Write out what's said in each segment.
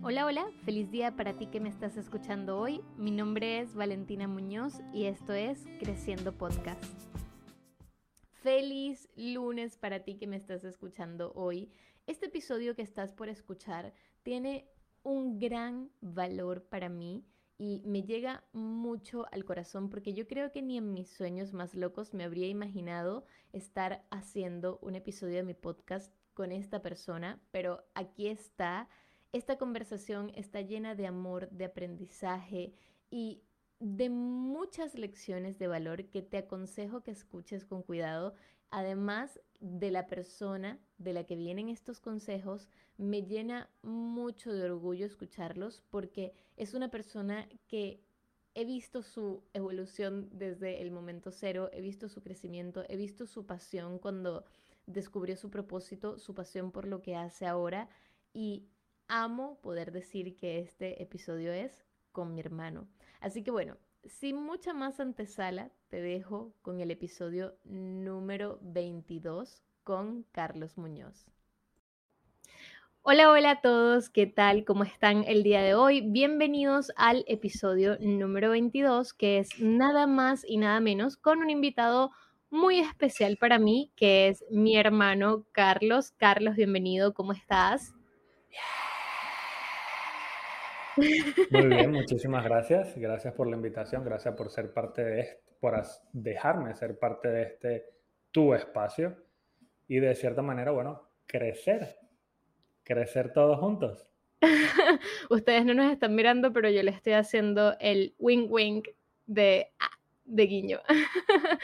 Hola, hola, feliz día para ti que me estás escuchando hoy. Mi nombre es Valentina Muñoz y esto es Creciendo Podcast. Feliz lunes para ti que me estás escuchando hoy. Este episodio que estás por escuchar tiene un gran valor para mí y me llega mucho al corazón porque yo creo que ni en mis sueños más locos me habría imaginado estar haciendo un episodio de mi podcast con esta persona, pero aquí está esta conversación está llena de amor, de aprendizaje y de muchas lecciones de valor que te aconsejo que escuches con cuidado. Además de la persona de la que vienen estos consejos, me llena mucho de orgullo escucharlos porque es una persona que he visto su evolución desde el momento cero, he visto su crecimiento, he visto su pasión cuando descubrió su propósito, su pasión por lo que hace ahora y amo poder decir que este episodio es con mi hermano. Así que bueno, sin mucha más antesala, te dejo con el episodio número 22 con Carlos Muñoz. Hola, hola a todos, ¿qué tal? ¿Cómo están el día de hoy? Bienvenidos al episodio número 22, que es nada más y nada menos con un invitado muy especial para mí, que es mi hermano Carlos. Carlos, bienvenido, ¿cómo estás? Muy bien, muchísimas gracias. Gracias por la invitación, gracias por ser parte de esto, por dejarme ser parte de este tu espacio y de cierta manera, bueno, crecer, crecer todos juntos. Ustedes no nos están mirando, pero yo le estoy haciendo el wing wing de, ah, de guiño.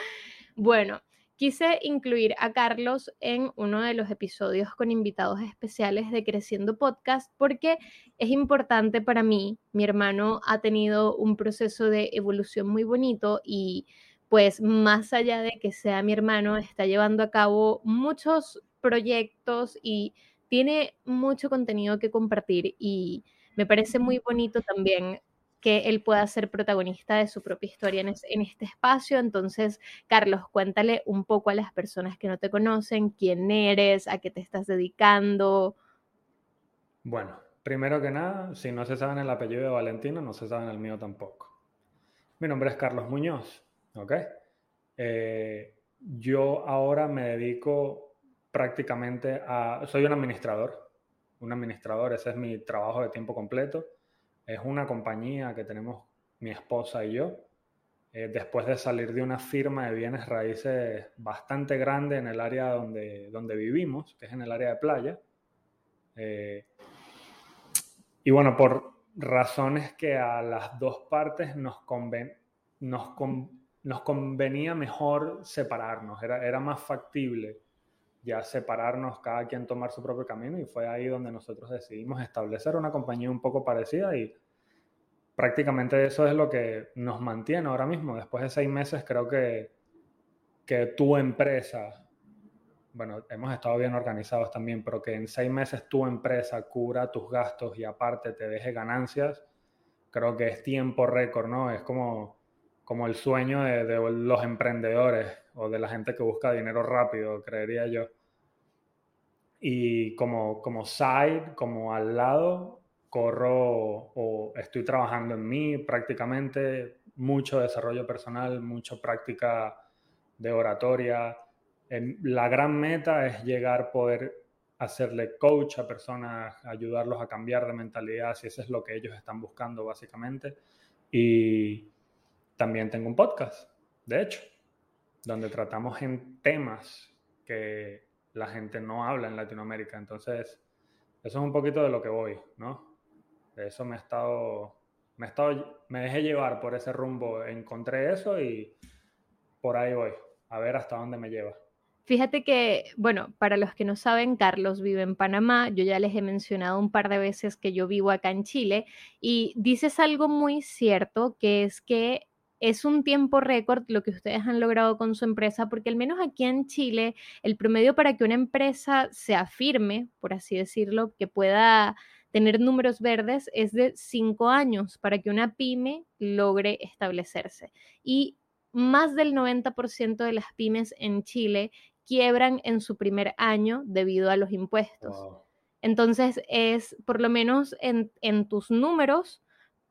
bueno, Quise incluir a Carlos en uno de los episodios con invitados especiales de Creciendo Podcast porque es importante para mí. Mi hermano ha tenido un proceso de evolución muy bonito y pues más allá de que sea mi hermano, está llevando a cabo muchos proyectos y tiene mucho contenido que compartir y me parece muy bonito también que él pueda ser protagonista de su propia historia en, este espacio. Entonces, Carlos, cuéntale un poco a las personas que no te conocen, quién eres, a qué te estás dedicando. Bueno, primero que nada, si no se saben el apellido de Valentino, no se saben el mío tampoco. Mi nombre es Carlos Muñoz, ¿ok? Eh, yo ahora me dedico prácticamente a... Soy un administrador, un administrador, ese es mi trabajo de tiempo completo es una compañía que tenemos mi esposa y yo. Eh, después de salir de una firma de bienes raíces bastante grande en el área donde, donde vivimos, que es en el área de playa. Eh, y bueno, por razones que a las dos partes nos, conven, nos, nos convenía mejor separarnos, era, era más factible ya separarnos, cada quien tomar su propio camino y fue ahí donde nosotros decidimos establecer una compañía un poco parecida y prácticamente eso es lo que nos mantiene ahora mismo. Después de seis meses creo que, que tu empresa, bueno, hemos estado bien organizados también, pero que en seis meses tu empresa cubra tus gastos y aparte te deje ganancias, creo que es tiempo récord, ¿no? Es como, como el sueño de, de los emprendedores o de la gente que busca dinero rápido, creería yo. Y como, como side, como al lado, corro o estoy trabajando en mí prácticamente, mucho desarrollo personal, mucha práctica de oratoria. la gran meta es llegar a poder hacerle coach a personas, ayudarlos a cambiar de mentalidad, si eso es lo que ellos están buscando básicamente. Y también tengo un podcast, de hecho, donde tratamos en temas que la gente no habla en Latinoamérica. Entonces, eso es un poquito de lo que voy, ¿no? De eso me he estado, me he estado, me dejé llevar por ese rumbo, encontré eso y por ahí voy, a ver hasta dónde me lleva. Fíjate que, bueno, para los que no saben, Carlos vive en Panamá. Yo ya les he mencionado un par de veces que yo vivo acá en Chile y dices algo muy cierto, que es que es un tiempo récord lo que ustedes han logrado con su empresa, porque al menos aquí en Chile, el promedio para que una empresa se afirme, por así decirlo, que pueda tener números verdes es de cinco años para que una pyme logre establecerse. Y más del 90% de las pymes en Chile quiebran en su primer año debido a los impuestos. Entonces es, por lo menos en, en tus números,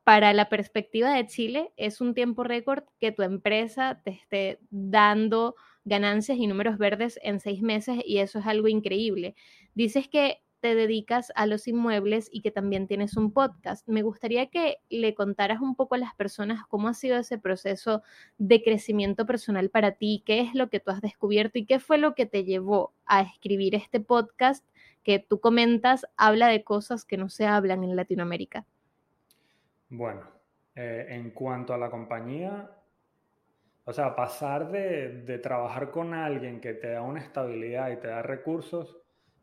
para la perspectiva de Chile, es un tiempo récord que tu empresa te esté dando ganancias y números verdes en seis meses y eso es algo increíble. Dices que te dedicas a los inmuebles y que también tienes un podcast. Me gustaría que le contaras un poco a las personas cómo ha sido ese proceso de crecimiento personal para ti, qué es lo que tú has descubierto y qué fue lo que te llevó a escribir este podcast que tú comentas, habla de cosas que no se hablan en Latinoamérica. Bueno, eh, en cuanto a la compañía, o sea, pasar de, trabajar con alguien que te da una estabilidad y te da recursos,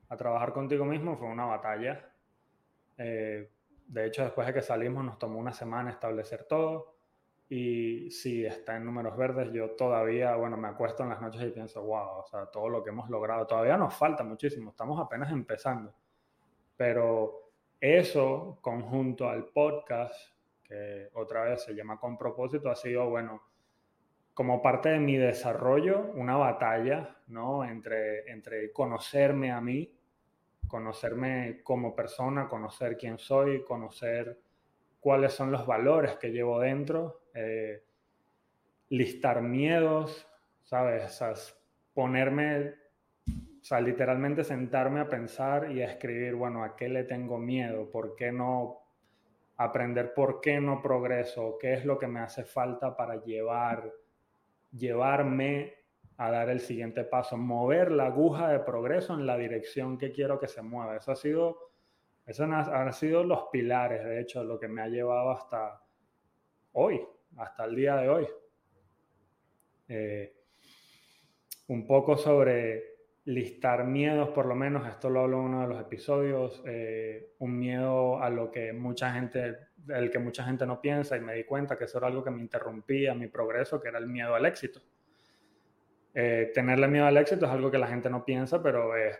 a trabajar contigo mismo fue una batalla. Eh, de hecho, después de que salimos nos tomó una semana establecer todo. Y si está en números verdes, yo todavía, bueno, me acuesto en las noches y pienso, wow, o sea, todo lo que hemos logrado. Todavía nos falta muchísimo, estamos apenas empezando. Pero eso, conjunto al podcast, otra vez se llama Con propósito, ha sido, bueno, como parte de mi desarrollo, una batalla, ¿no? Entre, entre conocerme a mí conocerme como persona, conocer quién soy, conocer cuáles son los valores que llevo dentro, eh, listar miedos, ¿sabes? ponerme, o sea, literalmente sentarme a pensar y a escribir, bueno, ¿a qué le tengo miedo? ¿Por qué no aprender por qué no progreso? ¿Qué es lo que me hace falta para llevar, llevarme a dar el siguiente paso, mover la aguja de progreso en la dirección que quiero que se mueva. Eso ha sido, eso han sido los pilares, de hecho, lo que me ha llevado hasta hoy, hasta el día de hoy. Eh, un poco sobre listar miedos, por lo menos, esto lo hablo en uno de los episodios, eh, un miedo a lo que mucha gente, el que mucha gente no piensa y me di cuenta que eso era algo que me interrumpía mi progreso, que era el miedo al éxito. Eh, tenerle miedo al éxito es algo que la gente no piensa, pero es,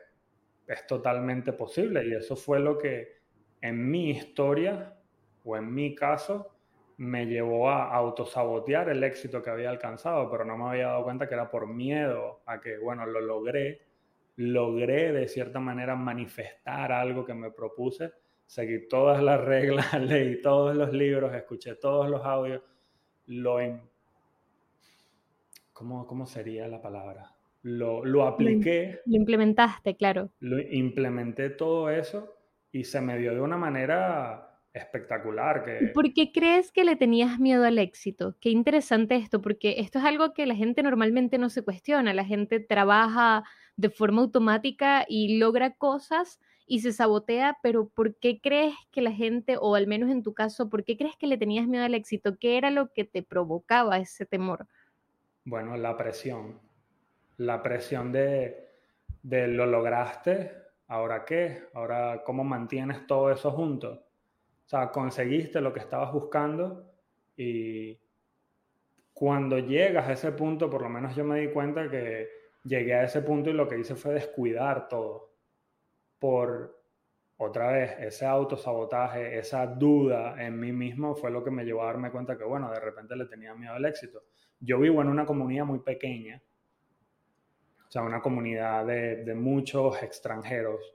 es totalmente posible. Y eso fue lo que en mi historia o en mi caso me llevó a autosabotear el éxito que había alcanzado, pero no me había dado cuenta que era por miedo a que, bueno, lo logré, logré de cierta manera manifestar algo que me propuse, seguí todas las reglas, leí todos los libros, escuché todos los audios, lo, ¿cómo, sería la palabra? Lo, lo apliqué. Lo implementaste, claro. Lo implementé todo eso y se me dio de una manera espectacular. Que... ¿Por qué crees que le tenías miedo al éxito? Qué interesante esto, porque esto es algo que la gente normalmente no se cuestiona. La gente trabaja de forma automática y logra cosas y se sabotea, pero ¿por qué crees que la gente, o al menos en tu caso, ¿por qué crees que le tenías miedo al éxito? ¿Qué era lo que te provocaba ese temor? Bueno, la presión. La presión de, de lo lograste, ahora qué, ahora cómo mantienes todo eso junto. O sea, conseguiste lo que estabas buscando y cuando llegas a ese punto, por lo menos yo me di cuenta que llegué a ese punto y lo que hice fue descuidar todo por otra vez ese autosabotaje, esa duda en mí mismo fue lo que me llevó a darme cuenta que, bueno, de repente le tenía miedo al éxito. Yo vivo en una comunidad muy pequeña, o sea, una comunidad de, muchos extranjeros,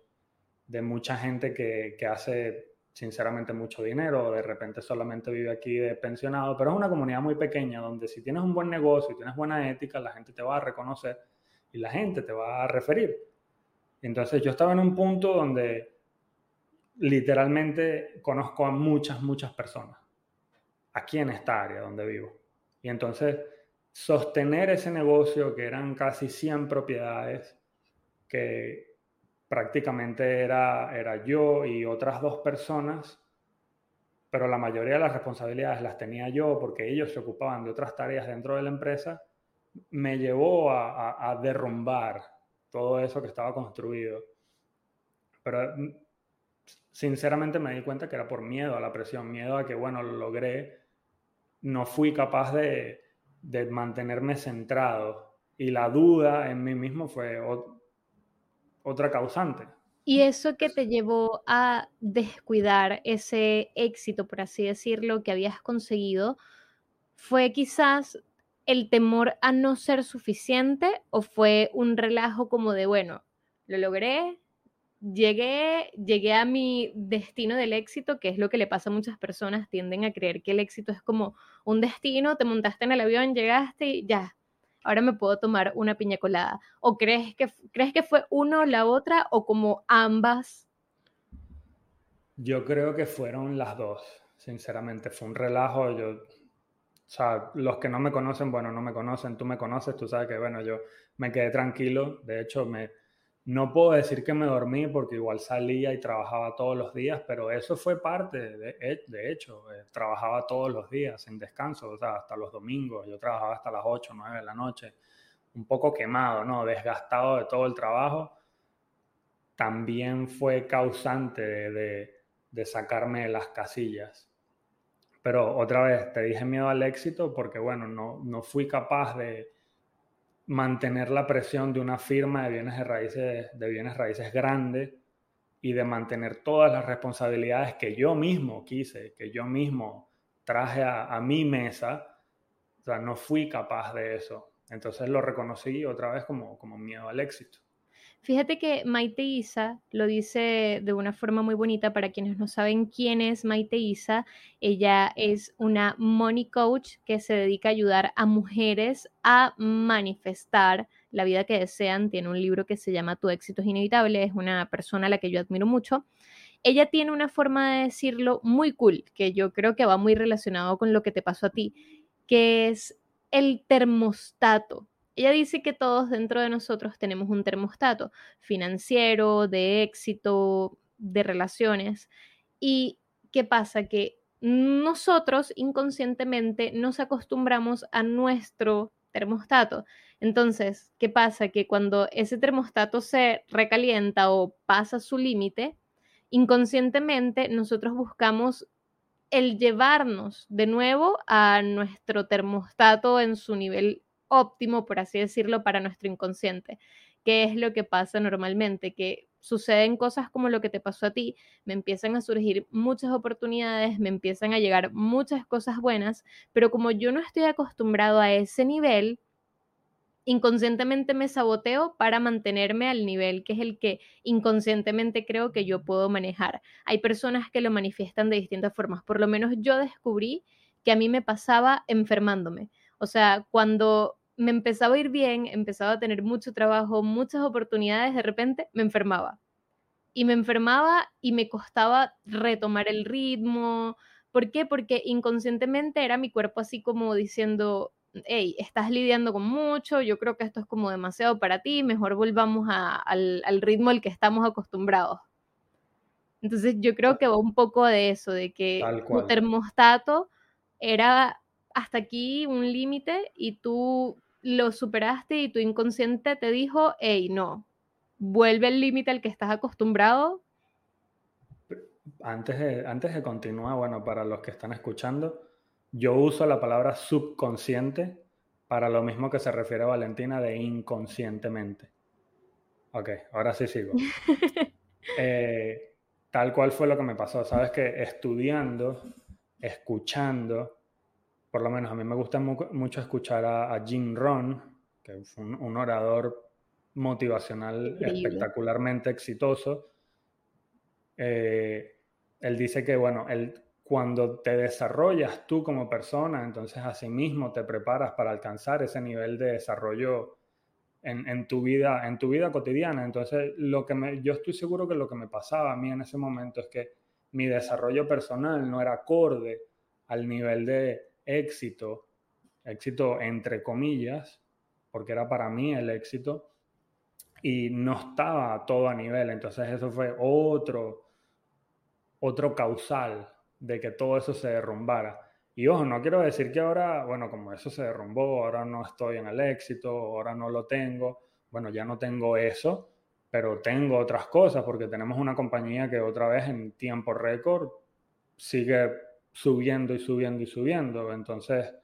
de mucha gente que, hace sinceramente mucho dinero, de repente solamente vive aquí de pensionado, pero es una comunidad muy pequeña donde si tienes un buen negocio y tienes buena ética, la gente te va a reconocer y la gente te va a referir. Entonces yo estaba en un punto donde literalmente conozco a muchas, muchas personas aquí en esta área donde vivo. Y entonces sostener ese negocio, que eran casi 100 propiedades, que prácticamente era, era yo y otras dos personas, pero la mayoría de las responsabilidades las tenía yo porque ellos se ocupaban de otras tareas dentro de la empresa, me llevó a, a derrumbar todo eso que estaba construido. Pero mm, sinceramente me di cuenta que era por miedo a la presión, miedo a que, bueno, lo logré, no fui capaz de, de mantenerme centrado. Y la duda en mí mismo fue otra causante. ¿Y eso que te llevó a descuidar ese éxito, por así decirlo, que habías conseguido, fue quizás el temor a no ser suficiente o fue un relajo como de, bueno, lo logré, llegué, llegué a mi destino del éxito, que es lo que le pasa a muchas personas, tienden a creer que el éxito es como un destino, te montaste en el avión, llegaste y ya, ahora me puedo tomar una piña colada. ¿O crees que, crees que fue uno la otra o como ambas? Yo creo que fueron las dos, sinceramente. Fue un relajo. Yo, o sea, los que no me conocen, bueno, no me conocen, tú me conoces, tú sabes que, bueno, yo me quedé tranquilo. De hecho, me, no puedo decir que me dormí porque igual salía y trabajaba todos los días, pero eso fue parte, de, de hecho, eh, trabajaba todos los días sin descanso, o sea, hasta los domingos, yo trabajaba hasta las 8, 9 de la noche, un poco quemado, ¿no? Desgastado de todo el trabajo, también fue causante de, de sacarme de las casillas. Pero otra vez, te dije miedo al éxito porque, bueno, no, no fui capaz de mantener la presión de una firma de bienes, de raíces, de bienes raíces grande y de mantener todas las responsabilidades que yo mismo quise, que yo mismo traje a, mi mesa, o sea, no fui capaz de eso. Entonces lo reconocí otra vez como, como miedo al éxito. Fíjate que Maite Isa lo dice de una forma muy bonita para quienes no saben quién es Maite Isa. Ella es una money coach que se dedica a ayudar a mujeres a manifestar la vida que desean. Tiene un libro que se llama Tu éxito es inevitable. Es una persona a la que yo admiro mucho. Ella tiene una forma de decirlo muy cool, que yo creo que va muy relacionado con lo que te pasó a ti, que es el termostato ella dice que todos dentro de nosotros tenemos un termostato financiero, de éxito, de relaciones. ¿Y qué pasa? Que nosotros inconscientemente nos acostumbramos a nuestro termostato. Entonces, ¿qué pasa? Que cuando ese termostato se recalienta o pasa su límite, inconscientemente nosotros buscamos el llevarnos de nuevo a nuestro termostato en su nivel óptimo, por así decirlo, para nuestro inconsciente. ¿Qué es lo que pasa normalmente? Que suceden cosas como lo que te pasó a ti, me empiezan a surgir muchas oportunidades, me empiezan a llegar muchas cosas buenas, pero como yo no estoy acostumbrado a ese nivel, inconscientemente me saboteo para mantenerme al nivel que es el que inconscientemente creo que yo puedo manejar. Hay personas que lo manifiestan de distintas formas, por lo menos yo descubrí que a mí me pasaba enfermándome. O sea, cuando me empezaba a ir bien, empezaba a tener mucho trabajo, muchas oportunidades, de repente me enfermaba. Y me enfermaba y me costaba retomar el ritmo. ¿Por qué? Porque inconscientemente era mi cuerpo así como diciendo, hey, estás lidiando con mucho, yo creo que esto es como demasiado para ti, mejor volvamos al, al, ritmo al que estamos acostumbrados. Entonces yo creo que va un poco de eso, de que tu termostato era hasta aquí un límite y tú lo superaste y tu inconsciente te dijo, hey, no, vuelve el límite al que estás acostumbrado. Antes de, antes de continuar, bueno, para los que están escuchando, yo uso la palabra subconsciente para lo mismo que se refiere a Valentina de inconscientemente. Ok, ahora sí sigo. Eh, tal cual fue lo que me pasó. Sabes que estudiando, escuchando, por lo menos a mí me gusta mucho escuchar a, Jim Rohn, que es un, orador motivacional espectacularmente exitoso. Eh, él dice que, bueno, cuando te desarrollas tú como persona, entonces asimismo te preparas para alcanzar ese nivel de desarrollo en, tu, vida, en tu vida cotidiana. Entonces, lo que me, yo estoy seguro que lo que me pasaba a mí en ese momento es que mi desarrollo personal no era acorde al nivel de éxito, éxito entre comillas, porque era para mí el éxito, y no estaba todo a nivel. Entonces eso fue otro, otro causal de que todo eso se derrumbara. Y ojo, no quiero decir que ahora, bueno, como eso se derrumbó, ahora no estoy en el éxito, ahora no lo tengo, bueno, ya no tengo eso, pero tengo otras cosas porque tenemos una compañía que otra vez en tiempo récord sigue subiendo y subiendo y subiendo. Entonces,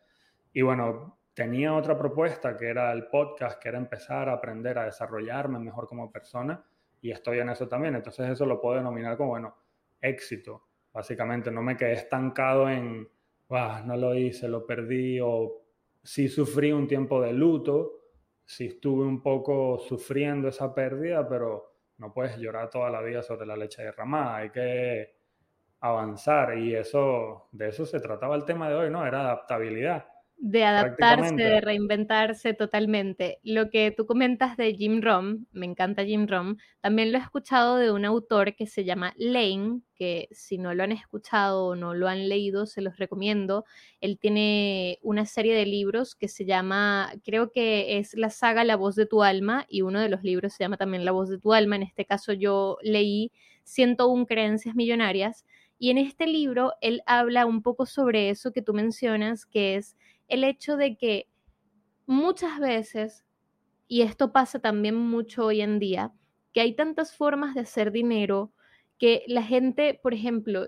y bueno, tenía otra propuesta que era el podcast, que era empezar a aprender a desarrollarme mejor como persona y estoy en eso también. Entonces eso lo puedo denominar como, bueno, éxito. Básicamente no me quedé estancado en, no lo hice, lo perdí o sí sufrí un tiempo de luto, sí estuve un poco sufriendo esa pérdida, pero No puedes llorar toda la vida sobre la leche derramada, hay que avanzar y eso, de eso se trataba el tema de hoy, ¿no? Era adaptabilidad de adaptarse, de reinventarse totalmente. Lo que tú comentas de Jim Rom, me encanta Jim Rom, también lo he escuchado de un autor que se llama Lane, que si no lo han escuchado o no lo han leído, se los recomiendo. Él tiene una serie de libros que se llama, creo que es la saga La voz de tu alma, y uno de los libros se llama también La voz de tu alma. En este caso yo leí 101 creencias millonarias. Y en este libro él habla un poco sobre eso que tú mencionas, que es el hecho de que muchas veces, y esto pasa también mucho hoy en día, que hay tantas formas de hacer dinero que la gente, por ejemplo,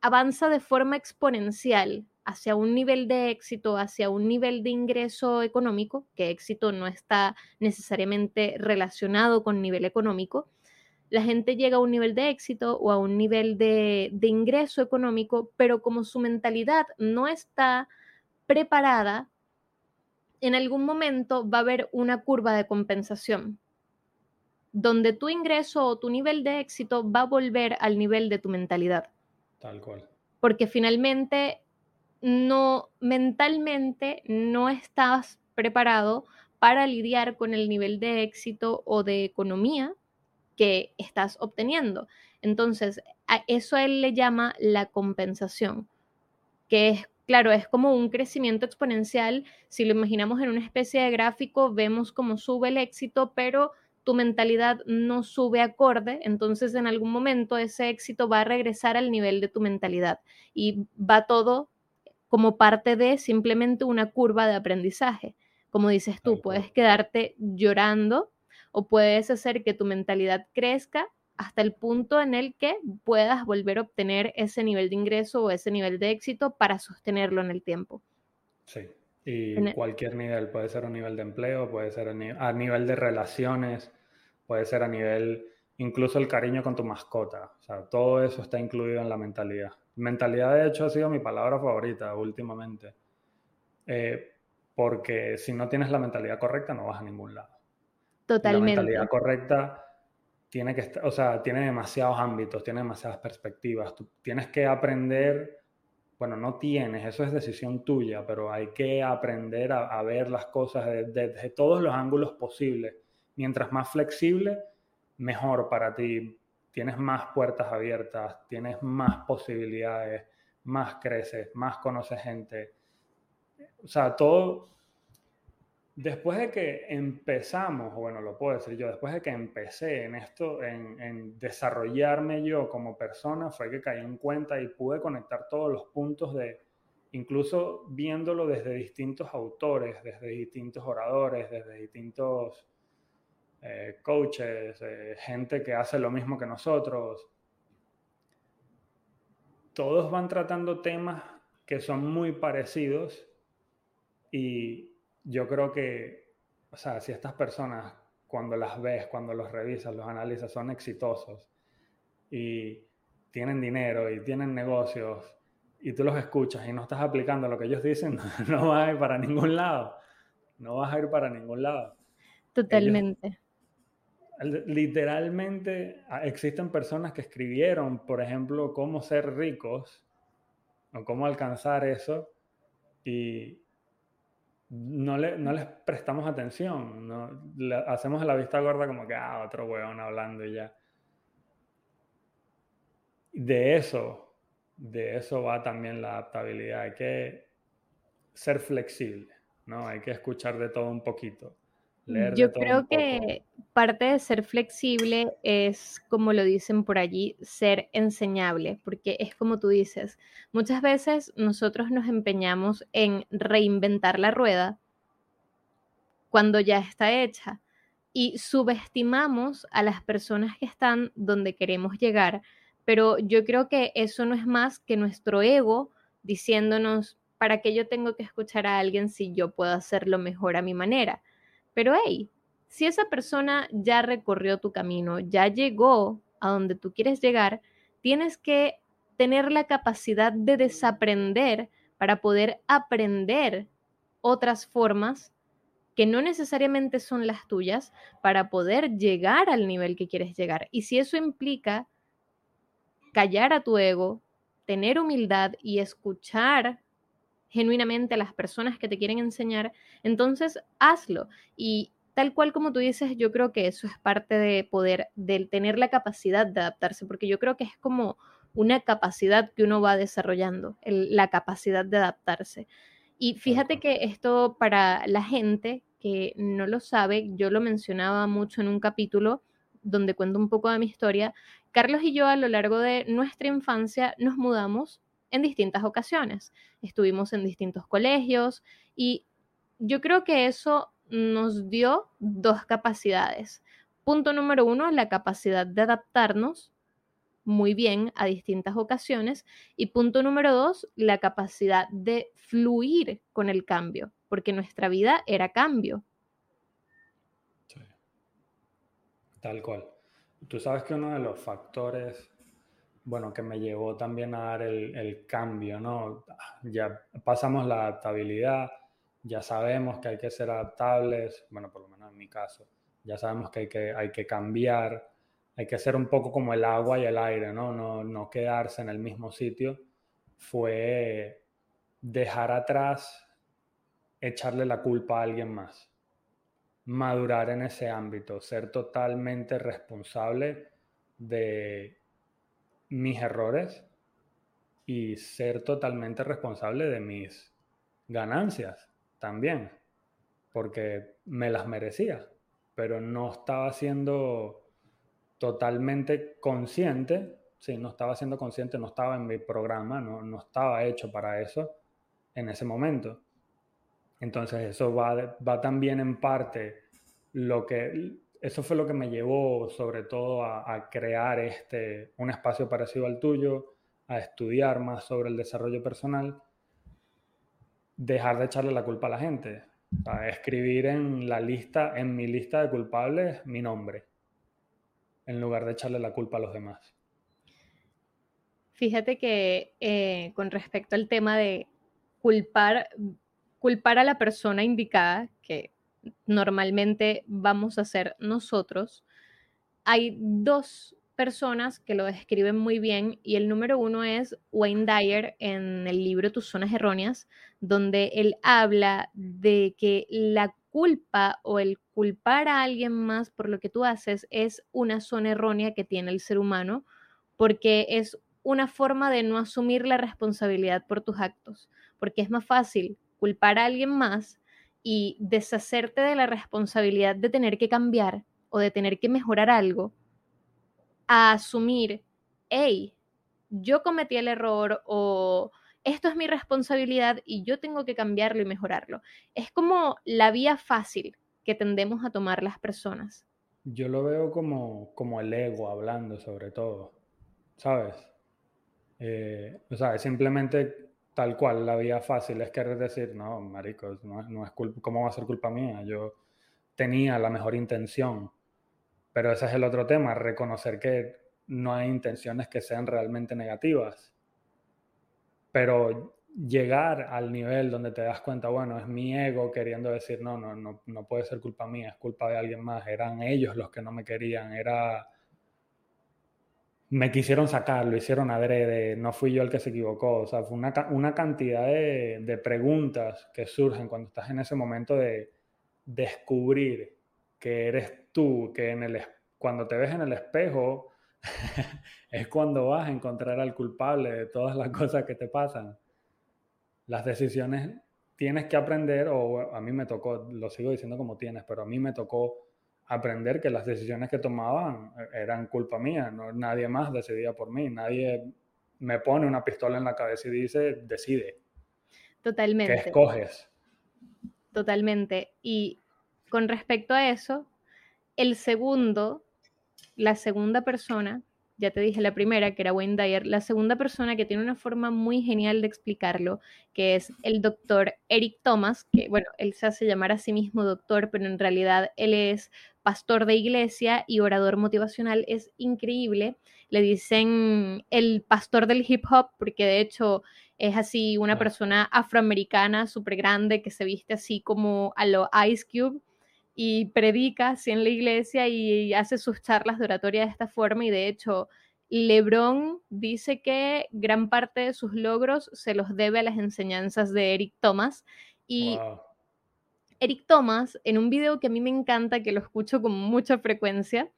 avanza de forma exponencial hacia un nivel de éxito, hacia un nivel de ingreso económico, que éxito no está necesariamente relacionado con nivel económico, la gente llega a un nivel de éxito o a un nivel de, de ingreso económico, pero como su mentalidad no está preparada, en algún momento va a haber una curva de compensación, donde tu ingreso o tu nivel de éxito va a volver al nivel de tu mentalidad. Tal cual. Porque finalmente no mentalmente no estás preparado para lidiar con el nivel de éxito o de economía que estás obteniendo. Entonces, a eso él le llama la compensación, que es claro, es como un crecimiento exponencial. Si lo imaginamos en una especie de gráfico, vemos cómo sube el éxito, pero tu mentalidad no sube acorde, entonces en algún momento ese éxito va a regresar al nivel de tu mentalidad y va todo como parte de simplemente una curva de aprendizaje. Como dices tú, puedes quedarte llorando o puedes hacer que tu mentalidad crezca hasta el punto en el que puedas volver a obtener ese nivel de ingreso o ese nivel de éxito para sostenerlo en el tiempo. Sí, y cualquier nivel, puede ser un nivel de empleo, puede ser a nivel de relaciones, puede ser a nivel, incluso el cariño con tu mascota, o sea, todo eso está incluido en la mentalidad. Mentalidad, de hecho, ha sido mi palabra favorita últimamente, eh, porque si no tienes la mentalidad correcta, no vas a ningún lado. Totalmente. La mentalidad correcta tiene que o sea, tiene demasiados ámbitos, tiene demasiadas perspectivas. Tú tienes que aprender, bueno, no tienes, eso es decisión tuya, pero hay que aprender a, ver las cosas desde, todos los ángulos posibles. Mientras más flexible, mejor para ti. Tienes más puertas abiertas, tienes más posibilidades, más creces, más conoces gente. O sea, todo, Después de que empezamos, bueno, lo puedo decir yo, después de que empecé en esto, en, desarrollarme yo como persona, fue que caí en cuenta y pude conectar todos los puntos de, incluso viéndolo desde distintos autores, desde distintos oradores, desde distintos eh, coaches, eh, gente que hace lo mismo que nosotros. Todos van tratando temas que son muy parecidos y yo creo que, o sea, si estas personas, cuando las ves, cuando los revisas, los analizas, son exitosos y tienen dinero y tienen negocios y tú los escuchas y no estás aplicando lo que ellos dicen, no vas a ir para ningún lado. No vas a ir para ningún lado. Totalmente. literalmente existen personas que escribieron, por ejemplo, cómo ser ricos o cómo alcanzar eso y, no, le, no les prestamos atención, no, hacemos la vista gorda como que, ah, otro hueón hablando y ya. De eso, de eso va también la adaptabilidad. Hay que ser flexible, ¿no? Hay que escuchar de todo un poquito. Yo creo que parte de ser flexible es, como lo dicen por allí, ser enseñable, porque es como tú dices, muchas veces nosotros nos empeñamos en reinventar la rueda cuando ya está hecha y subestimamos a las personas que están donde queremos llegar, pero yo creo que eso no es más que nuestro ego diciéndonos, ¿para qué yo tengo que escuchar a alguien si yo puedo hacerlo mejor a mi manera? Pero hey, si esa persona ya recorrió tu camino, ya llegó a donde tú quieres llegar, tienes que tener la capacidad de desaprender para poder aprender otras formas que no necesariamente son las tuyas para poder llegar al nivel que quieres llegar. Y si eso implica callar a tu ego, tener humildad y escuchar genuinamente a las personas que te quieren enseñar, entonces hazlo. Y tal cual como tú dices, yo creo que eso es parte de poder, de tener la capacidad de adaptarse, porque yo creo que es como una capacidad que uno va desarrollando, la capacidad de adaptarse. Y fíjate que esto para la gente que no lo sabe, yo lo mencionaba mucho en un capítulo donde cuento un poco de mi historia, Carlos y yo a lo largo de nuestra infancia nos mudamos en distintas ocasiones. Estuvimos en distintos colegios y yo creo que eso nos dio dos capacidades. Punto número uno, la capacidad de adaptarnos muy bien a distintas ocasiones. Y punto número dos, la capacidad de fluir con el cambio, porque nuestra vida era cambio. Tal cual. Tú sabes que uno de los factores, bueno, que me llevó también a dar el, cambio, ¿no? Ya pasamos la adaptabilidad, ya sabemos que hay que ser adaptables, bueno, por lo menos en mi caso, ya sabemos que hay que, hay que cambiar, hay que ser un poco como el agua y el aire, ¿no? No, no quedarse en el mismo sitio. Fue dejar atrás, echarle la culpa a alguien más madurar en ese ámbito, ser totalmente responsable de mis errores y ser totalmente responsable de mis ganancias también, porque me las merecía, pero no estaba siendo totalmente consciente, sí, no estaba siendo consciente, no estaba en mi programa, no, no estaba hecho para eso en ese momento. Entonces eso va, va también en parte lo que, eso fue lo que me llevó sobre todo a, crear este, un espacio parecido al tuyo, a estudiar más sobre el desarrollo personal, dejar de echarle la culpa a la gente, a escribir en la lista, en mi lista de culpables, mi nombre, en lugar de echarle la culpa a los demás. Fíjate que eh, con respecto al tema de culpar culpar a la persona indicada, que normalmente vamos a ser nosotros, hay dos personas que lo describen muy bien y el número uno es Wayne Dyer en el libro Tus zonas erróneas, donde él habla de que la culpa o el culpar a alguien más por lo que tú haces es una zona errónea que tiene el ser humano porque es una forma de no asumir la responsabilidad por tus actos, porque es más fácil culpar a alguien más y deshacerte de la responsabilidad de tener que cambiar o de tener que mejorar algo, a asumir, hey, yo cometí el error o esto es mi responsabilidad y yo tengo que cambiarlo y mejorarlo. Es como la vía fácil que tendemos a tomar las personas. Yo lo veo como, como el ego hablando sobre todo, ¿sabes? Eh, o sea, simplemente tal cual, la vía fácil es querer decir, no, marico, no, es culpa, ¿cómo va a ser culpa mía? Yo tenía la mejor intención, pero ese es el otro tema, reconocer que no hay intenciones que sean realmente negativas. Pero llegar al nivel donde te das cuenta, bueno, es mi ego queriendo decir, no, no, no, no puede ser culpa mía, es culpa de alguien más, eran ellos los que no me querían, era me quisieron sacar, lo hicieron adrede, no fui yo el que se equivocó. O sea, fue una, una cantidad de, de, preguntas que surgen cuando estás en ese momento de descubrir que eres tú, que en el, cuando te ves en el espejo es cuando vas a encontrar al culpable de todas las cosas que te pasan. Las decisiones tienes que aprender, o a mí me tocó, lo sigo diciendo como tienes, pero a mí me tocó aprender que las decisiones que tomaban eh, eran culpa mía, no nadie más decidía por mí, nadie me pone una pistola en la cabeza y dice, decide. Totalmente. ¿Qué escoges? Totalmente. Y con respecto a eso, el segundo, la segunda persona, ya te dije la primera, que era Wayne Dyer, la segunda persona que tiene una forma muy genial de explicarlo, que es el doctor Eric Thomas, que bueno, él se hace llamar a sí mismo doctor, pero en realidad él es pastor de iglesia y orador motivacional, es increíble. Le dicen el pastor del hip hop porque de hecho Es así una persona afroamericana súper grande que se viste así como a lo Ice Cube y predica así en la iglesia y hace sus charlas de oratoria de esta forma. Y de hecho Lebron dice que gran parte de sus logros se los debe a las enseñanzas de Eric Thomas. Y Eric Thomas en un video que a mí me encanta que lo escucho con mucha frecuencia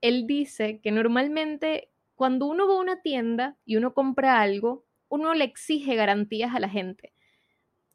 él dice que normalmente cuando uno va a una tienda y uno compra algo, uno le exige garantías a la gente.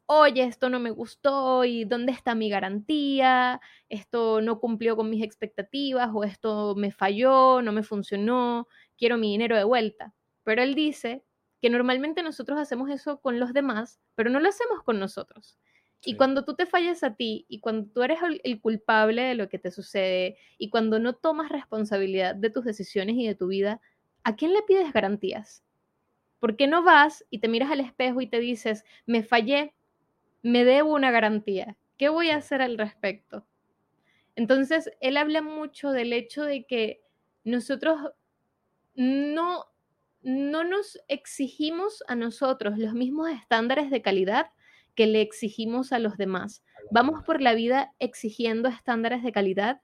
Oye, esto no me gustó y ¿dónde está mi garantía? Esto no cumplió con mis expectativas o esto me falló, no me funcionó, quiero mi dinero de vuelta. Pero él dice que normalmente nosotros hacemos eso con los demás, pero no lo hacemos con nosotros. Y cuando tú te fallas a ti y cuando tú eres el, culpable de lo que te sucede y cuando no tomas responsabilidad de tus decisiones y de tu vida, ¿a quién le pides garantías? ¿Por qué no vas y te miras al espejo y te dices, me fallé, me debo una garantía? ¿Qué voy a hacer al respecto? Entonces, él habla mucho del hecho de que nosotros no, no nos exigimos a nosotros los mismos estándares de calidad que le exigimos a los demás. Vamos por la vida exigiendo estándares de calidad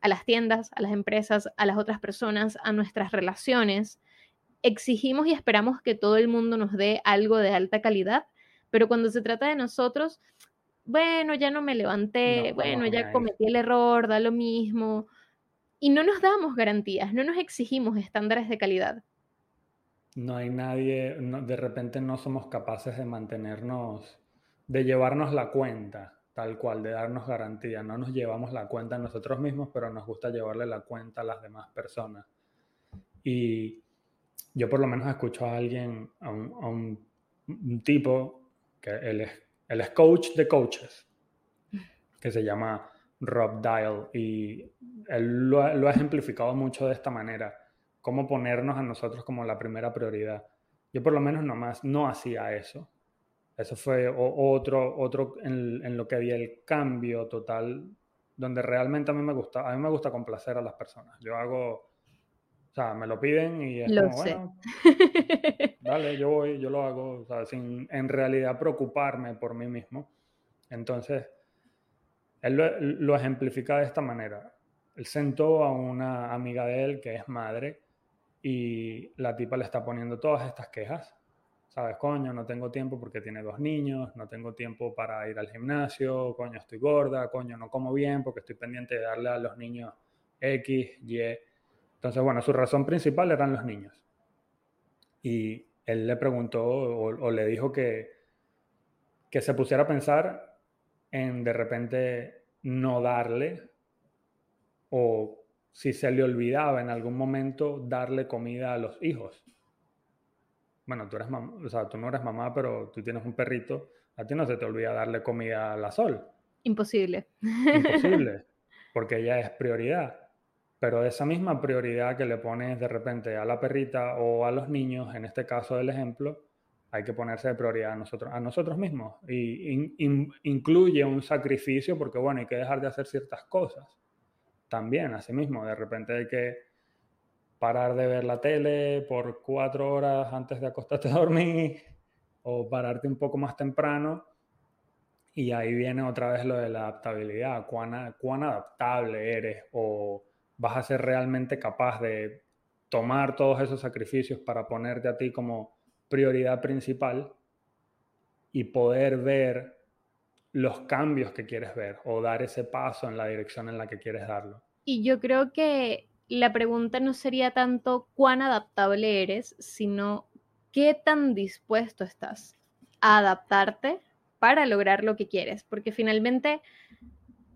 a las tiendas, a las empresas, a las otras personas, a nuestras relaciones. Exigimos y esperamos que todo el mundo nos dé algo de alta calidad, pero cuando se trata de nosotros, bueno, ya no me levanté, bueno, ya cometí el error, da lo mismo. Y no nos damos garantías, no nos exigimos estándares de calidad. No hay nadie, de repente no somos capaces de mantenernos, de llevarnos la cuenta, tal cual, de darnos garantía. No nos llevamos la cuenta nosotros mismos, pero nos gusta llevarle la cuenta a las demás personas. Y yo por lo menos escucho a alguien, a un, tipo, que él es, él es coach de coaches, que se llama Rob Dial, y él lo, lo ha ejemplificado mucho de esta manera cómo ponernos a nosotros como la primera prioridad. Yo por lo menos nomás no hacía eso. Eso fue otro, otro en, lo que había el cambio total, donde realmente a mí me gusta, a mí me gusta complacer a las personas. Yo hago, o sea, me lo piden y es como, bueno, dale, yo voy, yo lo hago, o sea, sin en realidad preocuparme por mí mismo. Entonces, él lo, lo ejemplifica de esta manera. Él sentó a una amiga de él que es madre y la tipa le está poniendo todas estas quejas. ¿Sabes? Coño, no tengo tiempo porque tiene dos niños, no tengo tiempo para ir al gimnasio, coño, estoy gorda, coño, no como bien porque estoy pendiente de darle a los niños X, Y. Entonces, bueno, su razón principal eran los niños. Y él le preguntó o, le dijo que, que se pusiera a pensar en de repente no darle o si se le olvidaba en algún momento darle comida a los hijos. Bueno, tú eres mamá, o sea, tú no eres mamá, pero tú tienes un perrito, a ti no se te olvida darle comida a la sol. Imposible. Imposible, porque ella es prioridad. Pero esa misma prioridad que le pones de repente a la perrita o a los niños, en este caso del ejemplo, hay que ponerse de prioridad a nosotros, a nosotros mismos. Y incluye un sacrificio porque, bueno, hay que dejar de hacer ciertas cosas también, mismo de repente hay que parar de ver la tele por cuatro horas antes de acostarte a dormir o pararte un poco más temprano. Y ahí viene otra vez lo de la adaptabilidad, cuán, cuán adaptable eres o vas a ser realmente capaz de tomar todos esos sacrificios para ponerte a ti como prioridad principal y poder ver los cambios que quieres ver o dar ese paso en la dirección en la que quieres darlo. Y yo creo que la pregunta no sería tanto cuán adaptable eres, sino qué tan dispuesto estás a adaptarte para lograr lo que quieres, porque finalmente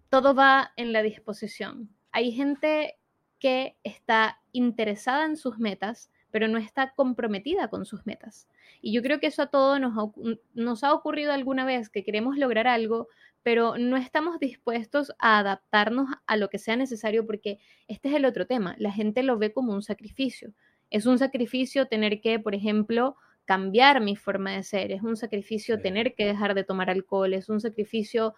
todo va en la disposición. Hay gente que está interesada en sus metas, pero no está comprometida con sus metas. Y yo creo que eso a todos nos, nos ha ocurrido alguna vez que queremos lograr algo, pero no estamos dispuestos a adaptarnos a lo que sea necesario porque este es el otro tema. La gente lo ve como un sacrificio. Es un sacrificio tener que, por ejemplo, cambiar mi forma de ser, es un sacrificio tener que dejar de tomar alcohol, es un sacrificio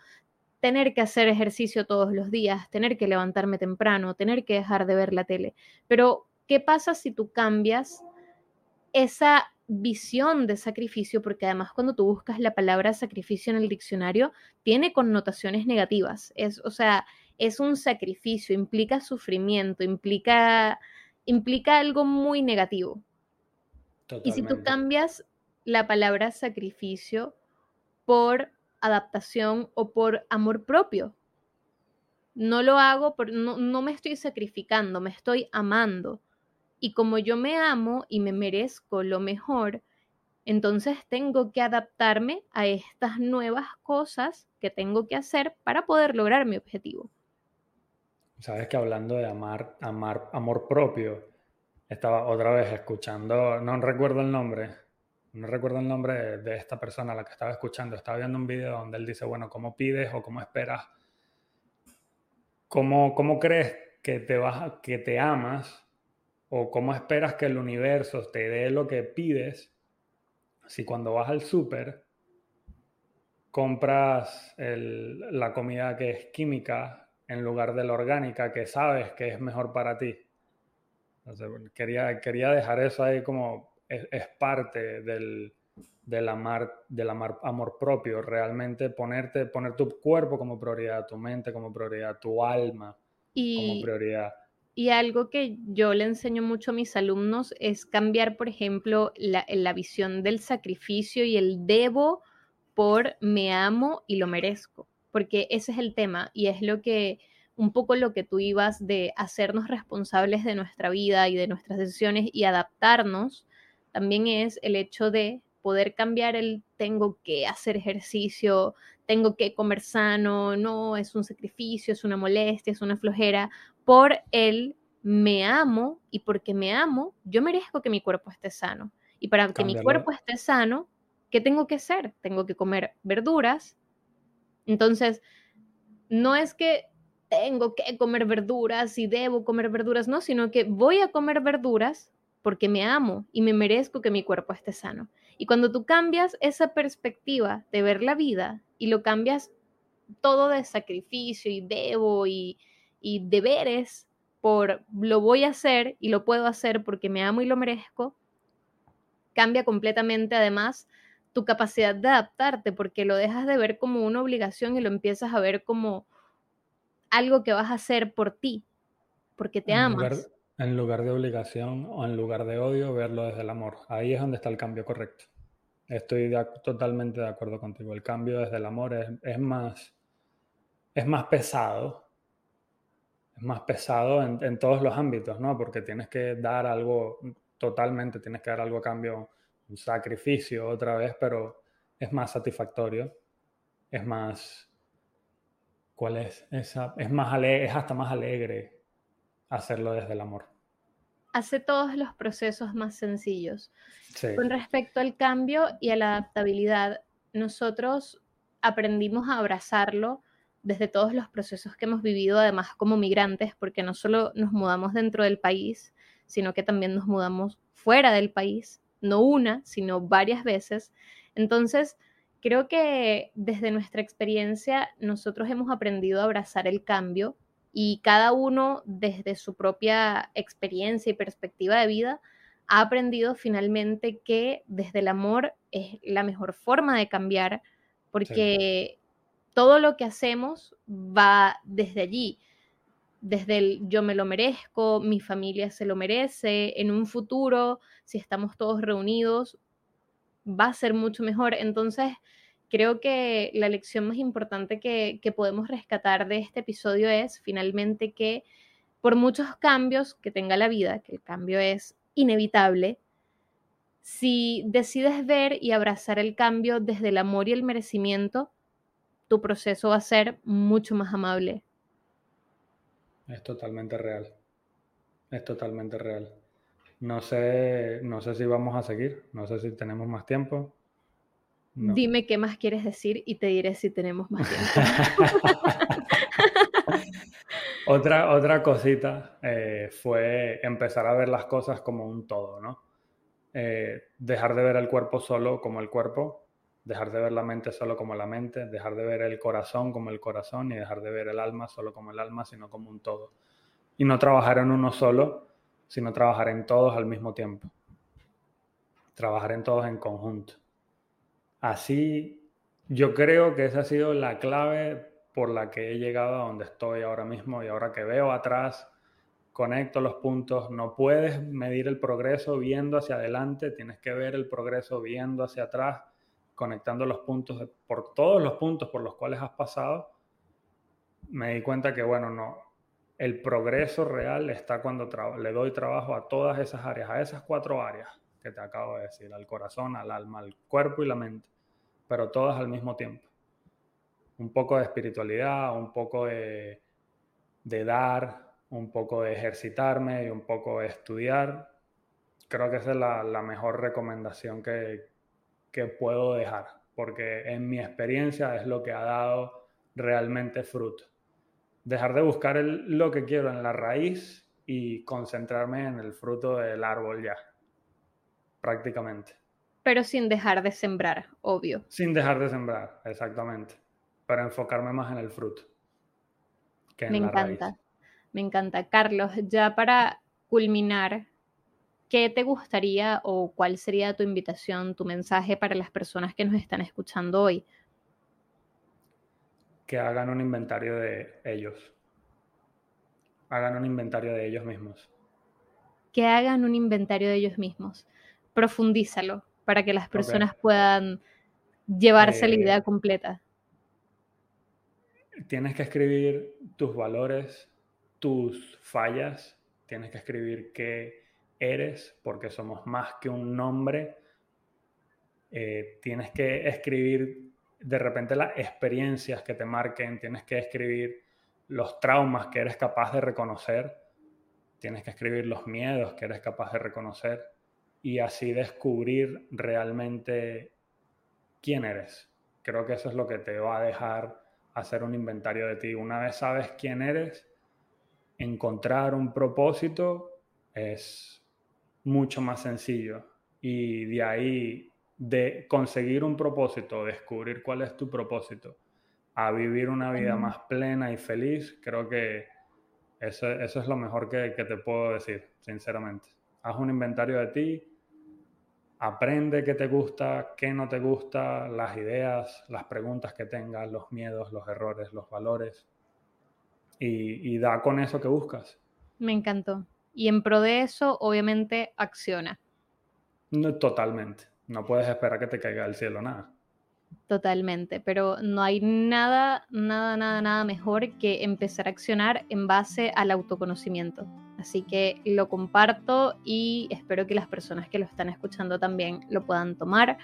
tener que hacer ejercicio todos los días, tener que levantarme temprano, tener que dejar de ver la tele. Pero, ¿qué pasa si tú cambias esa visión de sacrificio, porque además cuando tú buscas la palabra sacrificio en el diccionario, tiene connotaciones negativas. Es, o sea, es un sacrificio, implica sufrimiento, implica, implica algo muy negativo. Y si tú cambias la palabra sacrificio por adaptación o por amor propio, no lo hago, por, no, no me estoy sacrificando, me estoy amando. Y como yo me amo y me merezco lo mejor, entonces tengo que adaptarme a estas nuevas cosas que tengo que hacer para poder lograr mi objetivo. Sabes que hablando de amar, amor propio, estaba otra vez escuchando, no recuerdo el nombre, no recuerdo el nombre de, esta persona a la que estaba escuchando, estaba viendo un video donde él dice, bueno, ¿cómo pides o cómo esperas? ¿Cómo, cómo crees que te, vas, que te amas o cómo esperas que el universo te dé lo que pides si cuando vas al súper compras la comida que es química en lugar de la orgánica que sabes que es mejor para ti? quería, quería dejar eso ahí como es, parte del, del, amar, del amar, amor propio, realmente ponerte, poner tu cuerpo como prioridad, tu mente como prioridad, tu alma como prioridad. Y algo que yo le enseño mucho a mis alumnos es cambiar, por ejemplo, la, visión del sacrificio y el debo por me amo y lo merezco, porque ese es el tema y es lo que un poco lo que tú ibas de hacernos responsables de nuestra vida y de nuestras decisiones y adaptarnos, también es el hecho de poder cambiar el tengo que hacer ejercicio, tengo que comer sano, no, es un sacrificio, es una molestia, es una flojera, por el me amo y porque me amo, yo merezco que mi cuerpo esté sano. Y para que mi cuerpo esté sano, ¿qué tengo que hacer? Tengo que comer verduras. Entonces, no es que tengo que comer verduras y debo comer verduras, no, sino que voy a comer verduras porque me amo y me merezco que mi cuerpo esté sano. Y cuando tú cambias esa perspectiva de ver la vida y lo cambias todo de sacrificio y debo y, y deberes por lo voy a hacer y lo puedo hacer porque me amo y lo merezco, cambia completamente además tu capacidad de adaptarte porque lo dejas de ver como una obligación y lo empiezas a ver como algo que vas a hacer por ti, porque te amas. en lugar de obligación o en lugar de odio, verlo desde el amor. Ahí es donde está el cambio correcto. Estoy totalmente de acuerdo contigo. El cambio desde el amor es, más, es más pesado. Es más pesado en, en, todos los ámbitos, ¿no? Porque tienes que dar algo totalmente, tienes que dar algo a cambio, un sacrificio otra vez, pero es más satisfactorio, es más, ¿Cuál es esa? Es, más es hasta más alegre hacerlo desde el amor. Hace todos los procesos más sencillos. Con respecto al cambio y a la adaptabilidad, nosotros aprendimos a abrazarlo desde todos los procesos que hemos vivido, además como migrantes, porque no solo nos mudamos dentro del país, sino que también nos mudamos fuera del país, no una, sino varias veces. Entonces, Creo que desde nuestra experiencia nosotros hemos aprendido a abrazar el cambio y cada uno desde su propia experiencia y perspectiva de vida ha aprendido finalmente que desde el amor es la mejor forma de cambiar porque todo lo que hacemos va desde allí, desde el yo me lo merezco, mi familia se lo merece, en un futuro, si estamos todos reunidos, va a ser mucho mejor. Entonces, creo que la lección más importante que, podemos rescatar de este episodio es finalmente que por muchos cambios que tenga la vida, que el cambio es inevitable, si decides ver y abrazar el cambio desde el amor y el merecimiento, tu proceso va a ser mucho más amable. Es totalmente real. Es totalmente real. No sé, no sé si vamos a seguir, no sé si tenemos más tiempo. Dime qué más quieres decir y te diré si tenemos más tiempo. otra, otra cosita eh, fue empezar a ver las cosas como un todo, ¿no? Eh, dejar de ver el cuerpo solo como el cuerpo, dejar de ver la mente solo como la mente, dejar de ver el corazón como el corazón y dejar de ver el alma solo como el alma, sino como un todo. Y no trabajar en uno solo, sino trabajar en todos al mismo tiempo. trabajar en todos en conjunto. Así, yo creo que esa ha sido la clave por la que he llegado a donde estoy ahora mismo y ahora que veo atrás, conecto los puntos, no puedes medir el progreso viendo hacia adelante, tienes que ver el progreso viendo hacia atrás, conectando los puntos por todos los puntos por los cuales has pasado. Me di cuenta que, bueno, no, el progreso real está cuando le doy trabajo a todas esas áreas, a esas cuatro áreas que te acabo de decir, al corazón, al alma, al cuerpo y la mente, pero todas al mismo tiempo. Un poco de espiritualidad, un poco de, dar, un poco de ejercitarme y un poco de estudiar. Creo que esa es la, mejor recomendación que, que puedo dejar, porque en mi experiencia es lo que ha dado realmente fruto. Dejar de buscar lo que quiero en la raíz y concentrarme en el fruto del árbol ya prácticamente. Pero sin dejar de sembrar, obvio. Sin dejar de sembrar, exactamente. Para enfocarme más en el fruto. Que me encanta, me encanta. Carlos, ya para culminar, ¿qué te gustaría o cuál sería tu invitación, tu mensaje para las personas que nos están escuchando hoy? Que hagan un inventario de ellos. Hagan un inventario de ellos mismos. Que hagan un inventario de ellos mismos profundízalo para que las personas puedan llevarse la idea eh, completa. Tienes que escribir tus valores, tus fallas, tienes que escribir qué eres, porque somos más que un nombre. Eh, tienes que escribir de repente las experiencias que te marquen, tienes que escribir los traumas que eres capaz de reconocer, tienes que escribir los miedos que eres capaz de reconocer y así descubrir realmente quién eres. Creo que eso es lo que te va a dejar hacer un inventario de ti. Una vez sabes quién eres, encontrar un propósito es mucho más sencillo. Y de ahí, de conseguir un propósito, descubrir cuál es tu propósito, a vivir una vida más plena y feliz, creo que eso, es lo mejor que, que te puedo decir, sinceramente haz un inventario de ti, aprende qué te gusta, qué no te gusta, las ideas, las preguntas que tengas, los miedos, los errores, los valores, y, da con eso que buscas. Me encantó. Y en pro de eso, obviamente, acciona. No, totalmente. No puedes esperar que te caiga del cielo nada. Totalmente, pero no hay nada, nada, nada, nada mejor que empezar a accionar en base al autoconocimiento. Así que lo comparto y espero que las personas que lo están escuchando también lo puedan tomar.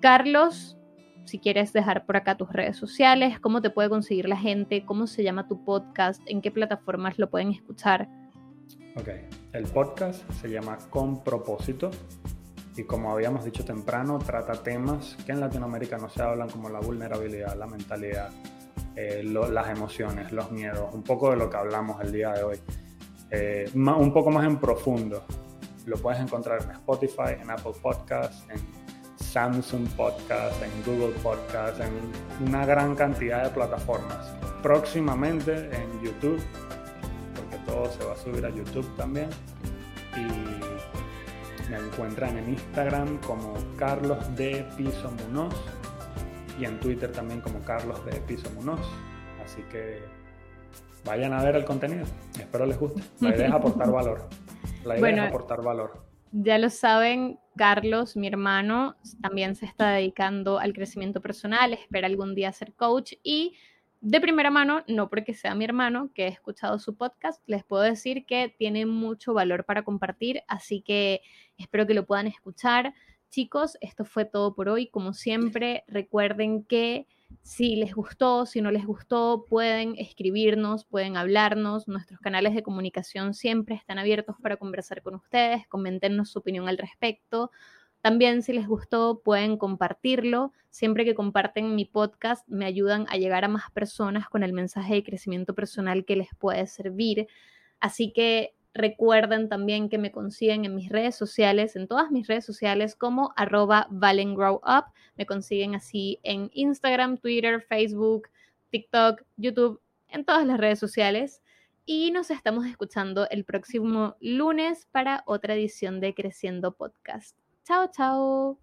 Carlos, si quieres dejar por acá tus redes sociales, cómo te puede conseguir la gente, cómo se llama tu podcast, en qué plataformas lo pueden escuchar. Ok, el podcast se llama Con propósito y como habíamos dicho temprano, trata temas que en Latinoamérica no se hablan como la vulnerabilidad, la mentalidad, eh, las emociones, los miedos, un poco de lo que hablamos el día de hoy. Eh, un poco más en profundo. Lo puedes encontrar en Spotify, en Apple Podcasts, en Samsung Podcast, en Google Podcast, en una gran cantidad de plataformas. Próximamente en YouTube, todo se va a subir a YouTube también. Y me encuentran en Instagram como Carlos de Piso Munoz y en Twitter también como Carlos de Piso Munoz. Así que vayan a ver el contenido. Espero les guste. La idea es aportar valor. La idea es aportar valor. Ya lo saben, Carlos, mi hermano, también se está dedicando al crecimiento personal, espera algún día ser coach y de primera mano, no porque sea mi hermano, que he escuchado su podcast, les puedo decir que tiene mucho valor para compartir, así que espero que lo puedan escuchar. Chicos, esto fue todo por hoy. Como siempre, recuerden que si les gustó, si no les gustó, pueden escribirnos, pueden hablarnos. Nuestros canales de comunicación siempre están abiertos para conversar con ustedes, comentennos su opinión al respecto. También si les gustó, pueden compartirlo. Siempre que comparten mi podcast, me ayudan a llegar a más personas con el mensaje de crecimiento personal que les puede servir. Así que Recuerden también que me consiguen en mis redes sociales, en todas mis redes sociales como arroba valengrowup. Me consiguen así en Instagram, Twitter, Facebook, TikTok, YouTube, en todas las redes sociales. Y nos estamos escuchando el próximo lunes para otra edición de Creciendo Podcast. 臭臭